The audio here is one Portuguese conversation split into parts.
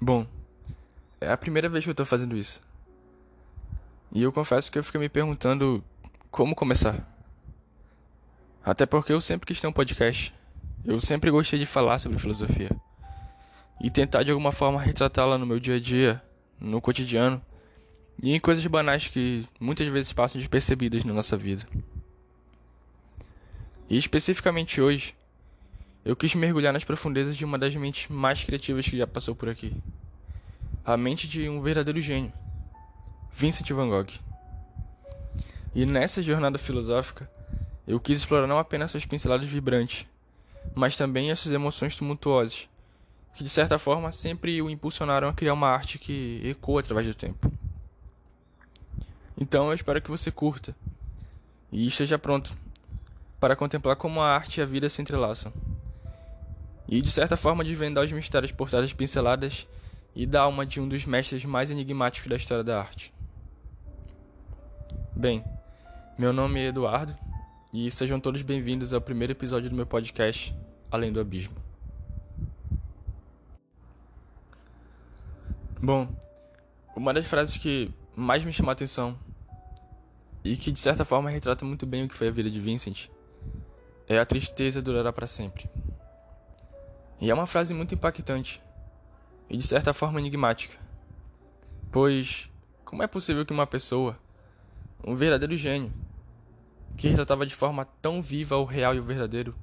Bom, é a primeira vez que eu tô fazendo isso. E eu confesso que eu fico me perguntando como começar. Até porque eu sempre quis ter um podcast. Eu sempre gostei de falar sobre filosofia. E tentar de alguma forma retratá-la no meu dia a dia, no cotidiano e em coisas banais que muitas vezes passam despercebidas na nossa vida. E especificamente hoje, eu quis mergulhar nas profundezas de uma das mentes mais criativas que já passou por aqui. A mente de um verdadeiro gênio, Vincent van Gogh. E nessa jornada filosófica, eu quis explorar não apenas suas pinceladas vibrantes, mas também as suas emoções tumultuosas, que de certa forma sempre o impulsionaram a criar uma arte que ecoa através do tempo. Então eu espero que você curta e esteja pronto para contemplar como a arte e a vida se entrelaçam e de certa forma desvendar os mistérios por trás das pinceladas e da alma de um dos mestres mais enigmáticos da história da arte. Bem, meu nome é Eduardo e sejam todos bem-vindos ao primeiro episódio do meu podcast Além do Abismo. Bom, uma das frases que mais me chamou a atenção e que de certa forma retrata muito bem o que foi a vida de Vincent é a tristeza durará para sempre. E é uma frase muito impactante e de certa forma enigmática. Pois como é possível que uma pessoa, um verdadeiro gênio, que retratava de forma tão viva o real e o verdadeiro,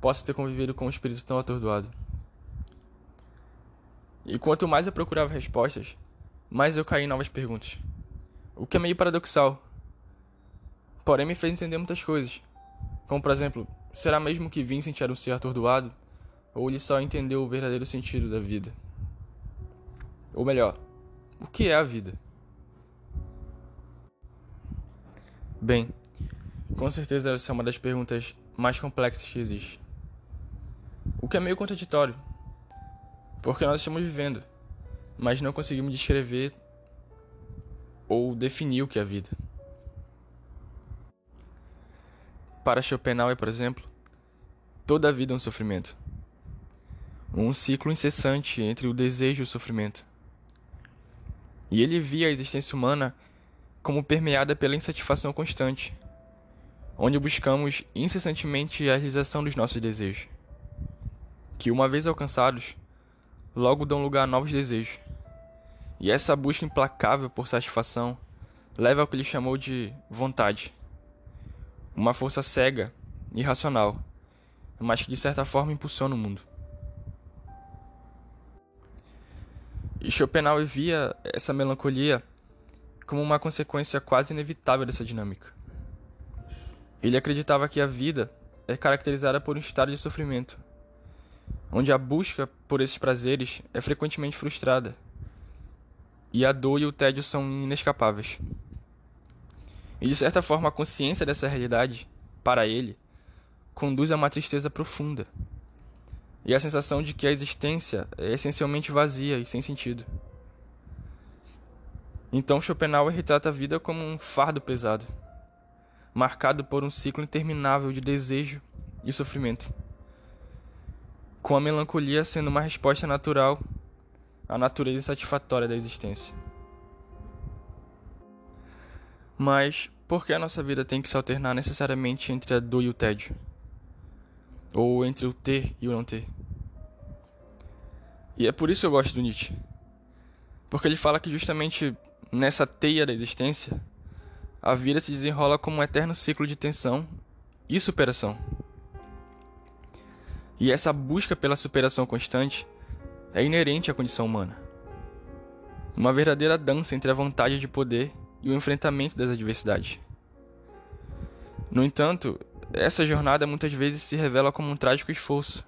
possa ter convivido com um espírito tão atordoado? E quanto mais eu procurava respostas, mais eu caí em novas perguntas. O que é meio paradoxal. Porém me fez entender muitas coisas. Como por exemplo, será mesmo que Vincent era um ser atordoado? Ou ele só entendeu o verdadeiro sentido da vida? Ou melhor, o que é a vida? Bem, com certeza essa é uma das perguntas mais complexas que existe. O que é meio contraditório, porque nós estamos vivendo, mas não conseguimos descrever ou definir o que é a vida. Para Schopenhauer, por exemplo, toda a vida é um sofrimento um ciclo incessante entre o desejo e o sofrimento. E ele via a existência humana como permeada pela insatisfação constante, onde buscamos incessantemente a realização dos nossos desejos, que uma vez alcançados, logo dão lugar a novos desejos. E essa busca implacável por satisfação leva ao que ele chamou de vontade, uma força cega, irracional, mas que de certa forma impulsiona o mundo. Schopenhauer via essa melancolia como uma consequência quase inevitável dessa dinâmica. Ele acreditava que a vida é caracterizada por um estado de sofrimento, onde a busca por esses prazeres é frequentemente frustrada, e a dor e o tédio são inescapáveis. E de certa forma, a consciência dessa realidade, para ele, conduz a uma tristeza profunda e a sensação de que a existência é essencialmente vazia e sem sentido. Então Schopenhauer retrata a vida como um fardo pesado, marcado por um ciclo interminável de desejo e sofrimento, com a melancolia sendo uma resposta natural à natureza satisfatória da existência. Mas por que a nossa vida tem que se alternar necessariamente entre a dor e o tédio? Ou entre o ter e o não ter. E é por isso que eu gosto do Nietzsche. Porque ele fala que justamente nessa teia da existência, a vida se desenrola como um eterno ciclo de tensão e superação. E essa busca pela superação constante é inerente à condição humana. Uma verdadeira dança entre a vontade de poder e o enfrentamento das adversidades. No entanto, essa jornada muitas vezes se revela como um trágico esforço,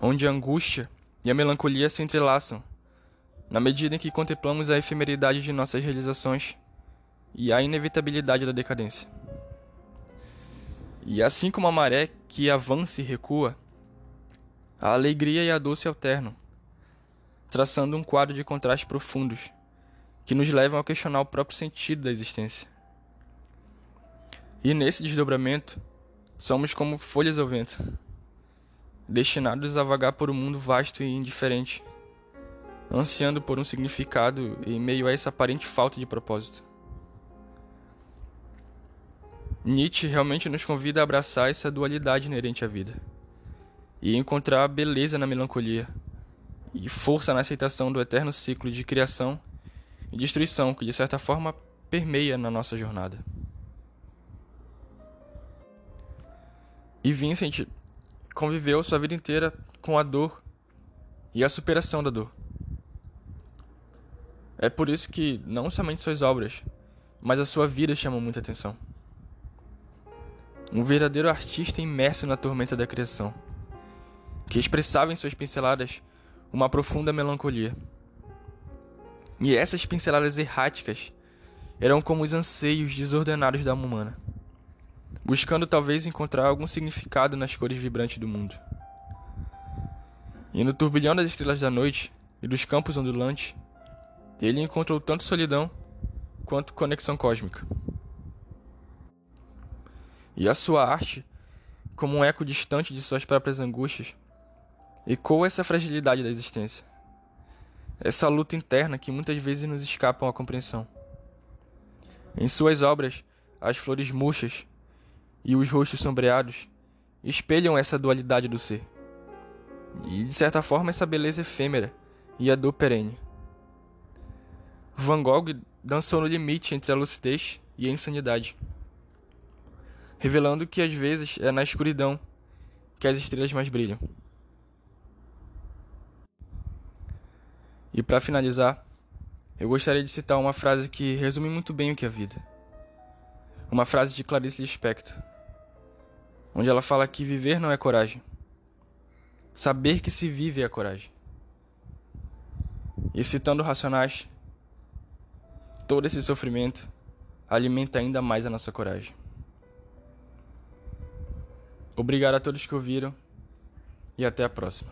onde a angústia e a melancolia se entrelaçam, na medida em que contemplamos a efemeridade de nossas realizações e a inevitabilidade da decadência. E assim como a maré que avança e recua, a alegria e a dor se alternam, traçando um quadro de contrastes profundos que nos levam a questionar o próprio sentido da existência. E nesse desdobramento, somos como folhas ao vento, destinados a vagar por um mundo vasto e indiferente, ansiando por um significado em meio a essa aparente falta de propósito. Nietzsche realmente nos convida a abraçar essa dualidade inerente à vida e encontrar beleza na melancolia e força na aceitação do eterno ciclo de criação e destruição que, de certa forma, permeia na nossa jornada. E Vincent conviveu sua vida inteira com a dor e a superação da dor. É por isso que não somente suas obras, mas a sua vida chamam muita atenção. Um verdadeiro artista imerso na tormenta da criação, que expressava em suas pinceladas uma profunda melancolia. E essas pinceladas erráticas eram como os anseios desordenados da alma humana, buscando talvez encontrar algum significado nas cores vibrantes do mundo. E no turbilhão das estrelas da noite e dos campos ondulantes, ele encontrou tanto solidão quanto conexão cósmica. E a sua arte, como um eco distante de suas próprias angústias, ecoa essa fragilidade da existência. Essa luta interna que muitas vezes nos escapam à compreensão. Em suas obras, as flores murchas e os rostos sombreados espelham essa dualidade do ser. E, de certa forma, essa beleza efêmera e a dor perene. Van Gogh dançou no limite entre a lucidez e a insanidade, revelando que às vezes é na escuridão que as estrelas mais brilham. E para finalizar, eu gostaria de citar uma frase que resume muito bem o que é a vida. Uma frase de Clarice Lispector, onde ela fala que viver não é coragem. Saber que se vive é coragem. E citando Racionais, todo esse sofrimento alimenta ainda mais a nossa coragem. Obrigado a todos que ouviram e até a próxima.